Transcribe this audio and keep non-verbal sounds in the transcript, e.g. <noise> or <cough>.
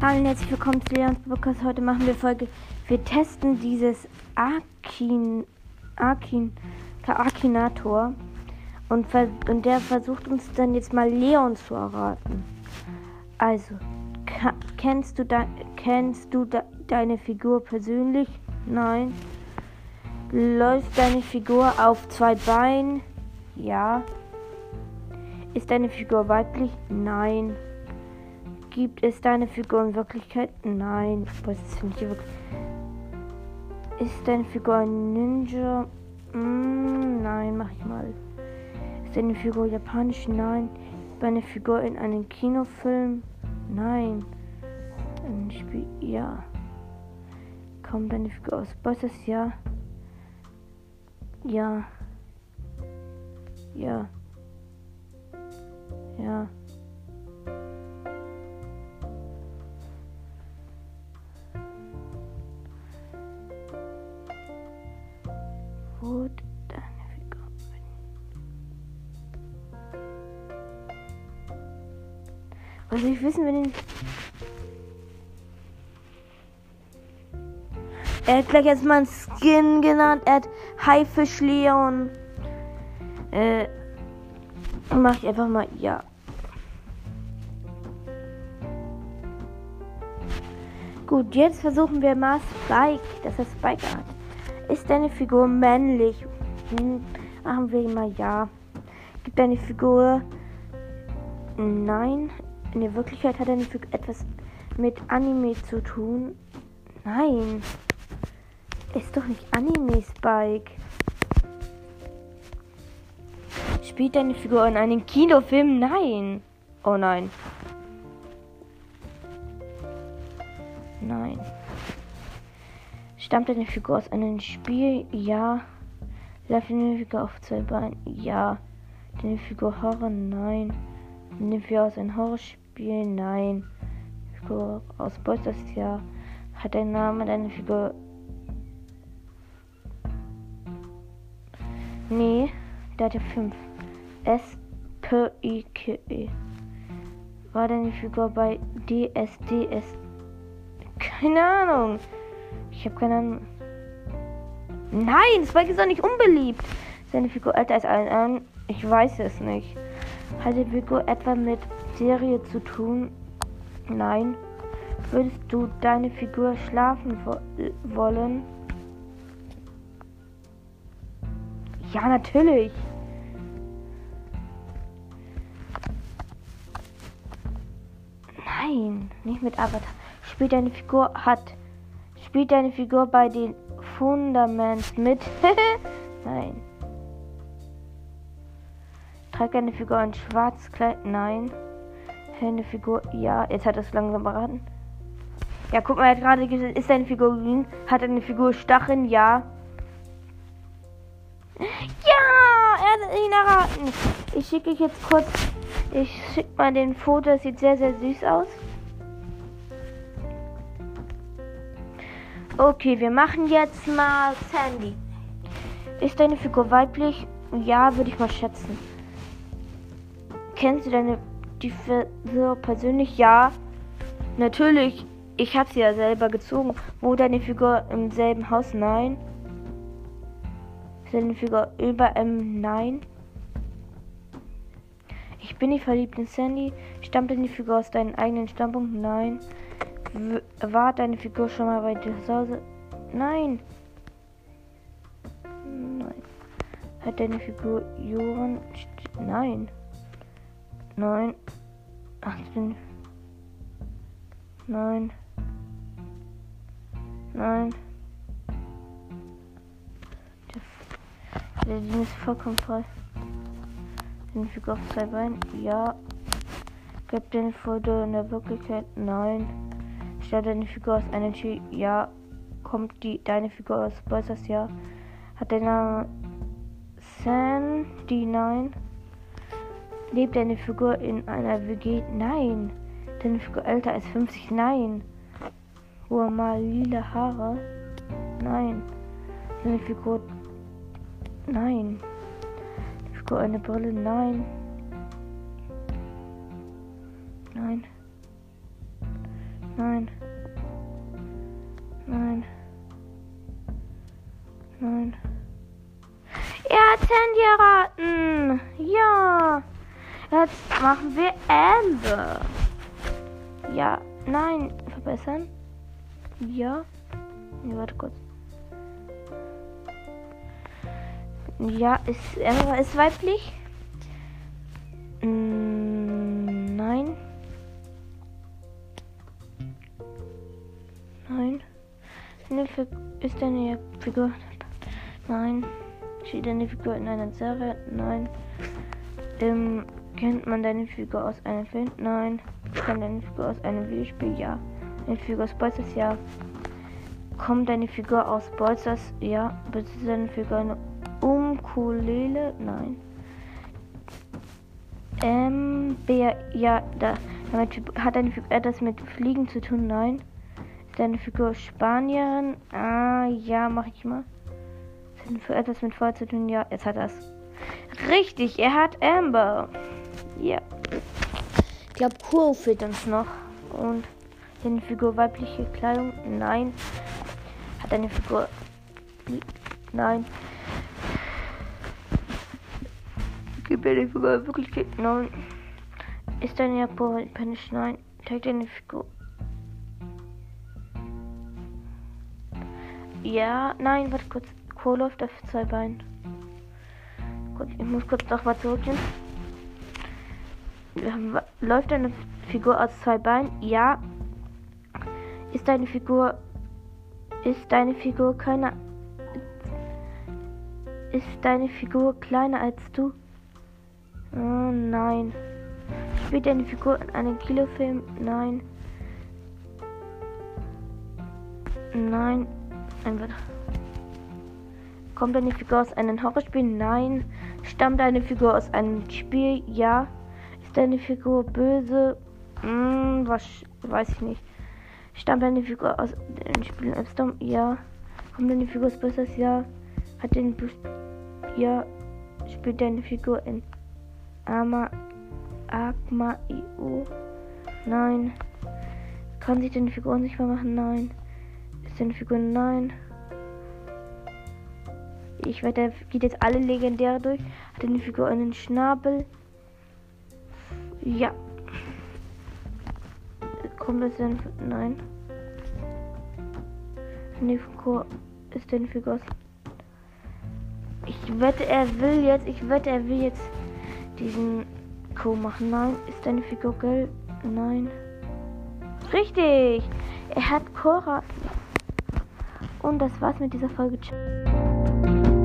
Hallo und herzlich willkommen zu Leons Podcast. Heute machen wir Folge. Wir testen dieses Akin, Akin, Akinator und, und der versucht uns dann jetzt mal Leon zu erraten. Also, kennst du, de kennst du de deine Figur persönlich? Nein. Läuft deine Figur auf zwei Beinen? Ja. Ist deine Figur weiblich? Nein. Gibt es deine Figur in Wirklichkeit? Nein. Was finde ich wirklich? Ist deine Figur ein Ninja? Mm, nein, mach ich mal. Ist deine Figur japanisch? Nein. Ist deine Figur in einem Kinofilm? Nein. Ein Spiel? Ja. Kommt deine Figur aus Bosses? Ja. Ja. Ja. Ja. Wo deine Figur Was ich wissen, wenn ich. Er hat gleich erstmal einen Skin genannt. Er hat Haifisch Leon. Äh. Mach ich einfach mal ja. Gut, jetzt versuchen wir mal Spike, dass er Spike hat. Ist deine Figur männlich? Hm, machen wir mal ja. Gibt deine Figur. Nein. In der Wirklichkeit hat deine Figur etwas mit Anime zu tun. Nein. Ist doch nicht Anime, Spike. Spielt deine Figur in einem Kinofilm? Nein. Oh nein. Nein. Stammt deine Figur aus einem Spiel? Ja. Läuft deine Figur auf zwei Beinen? Ja. Deine Figur Horror? Nein. Deine Figur aus einem Horrorspiel? Nein. Figur aus Bolsters? Ja. Hat dein Name deine Figur? Nee. Der hat ja fünf. S P I K E. War deine Figur bei DSDS? Keine Ahnung. Ich habe keine Ahnung. Nein, Spike ist doch nicht unbeliebt. Seine Figur älter als allen anderen. Ich weiß es nicht. Hat die Figur etwa mit Serie zu tun? Nein. Würdest du deine Figur schlafen wo wollen? Ja, natürlich. Nein, nicht mit Avatar. Spielt deine Figur hat Spielt deine Figur bei den Fundaments mit? <laughs> Nein. Trägt deine Figur ein schwarzes Kleid? Nein. Eine Figur? Ja. Jetzt hat es langsam beraten. Ja, guck mal, er hat gerade gesagt, ist deine Figur grün? Hat eine Figur Stacheln? Ja. Ja, er hat ihn erraten. Ich schicke euch jetzt kurz, ich schicke mal den Foto, das sieht sehr, sehr süß aus. Okay, wir machen jetzt mal Sandy. Ist deine Figur weiblich? Ja, würde ich mal schätzen. Kennst du deine die Figur persönlich? Ja. Natürlich. Ich habe sie ja selber gezogen. Wo deine Figur im selben Haus? Nein. Ist deine Figur über M? Nein. Ich bin nicht verliebt in Sandy. Stammt deine Figur aus deinem eigenen Standpunkt? Nein. War deine Figur schon mal bei dir zu Hause? Nein. Nein. Hat deine Figur Joren? Nein. Nein. 18. Nein. Nein. Der Ding ist vollkommen voll. Deine Figur auf zwei Beinen? Ja. Gibt deine Foto in der Wirklichkeit? Nein. Stellt deine Figur aus einem? Ja. Kommt die, deine Figur aus Bowsers? Ja. Hat der Name Sandy? Nein. Lebt deine Figur in einer WG? Nein. Deine Figur älter als 50? Nein. Hohe mal lila Haare? Nein. Deine Figur? Nein. Die Figur eine Brille? Nein. Nein. Nein. Nein. Nein. Er hat Sandy erraten. Ja. Jetzt machen wir Amber. Ja. Nein. Verbessern. Ja. Nee, warte kurz. Ja, ist Amber ist weiblich? Ist deine Figur? Nein. Steht deine Figur in einer Serie? Nein. Ähm, kennt man deine Figur aus einem Film? Nein. Kennt deine Figur aus einem Videospiel? Ja. Deine Figur aus Bolzers? Ja. Kommt deine Figur aus Bolzers? Ja. Besitzt deine Figur eine Ukulele? Nein. Ähm, Bär, ja, da, hat deine Figur etwas mit Fliegen zu tun? Nein. Ist deine Figur Spanierin? Ah, ja, mach ich mal. Ist für etwas mit Feuer zu tun? Ja, jetzt hat er. Richtig, er hat Amber. Ja. Ich glaube, Kuro fehlt uns noch. Und deine Figur weibliche Kleidung? Nein. Hat deine Figur. Nein. Gibt deine Figur wirklich. Nein. Ist deine Japanisch? Nein. Trägt deine Figur. Ja, nein, warte kurz. Läuft auf zwei Beinen. Gut, ich muss kurz noch mal zurückgehen. Läuft eine Figur aus zwei Beinen? Ja. Ist deine Figur. Ist deine Figur keiner. Ist deine Figur kleiner als du? Oh nein. Spielt deine Figur in einem Kinofilm? Nein. Nein. Einfach. Kommt deine Figur aus einem Horrorspiel? Nein. Stammt deine Figur aus einem Spiel? Ja. Ist deine Figur böse? Hm, was weiß ich nicht. Stammt deine Figur aus einem Spiel Amsterdam? Ja. Kommt deine Figur aus Böses? Ja. Hat den Bus Ja. Spielt deine Figur in Ama Agma IO? Nein. Kann sich deine Figur unsichtbar machen? Nein. Ist deine Figur? Nein. Ich werde, geht jetzt alle Legendäre durch. Hat eine Figur einen Schnabel? Ja. Kommt das denn? Nein. Eine Figur ist eine Figur. Ich wette, er will jetzt. Ich wette, er will jetzt diesen Co machen. Nein. Ist deine Figur gelb? Nein. Richtig. Er hat Cora. Und das war's mit dieser Folge. Ciao.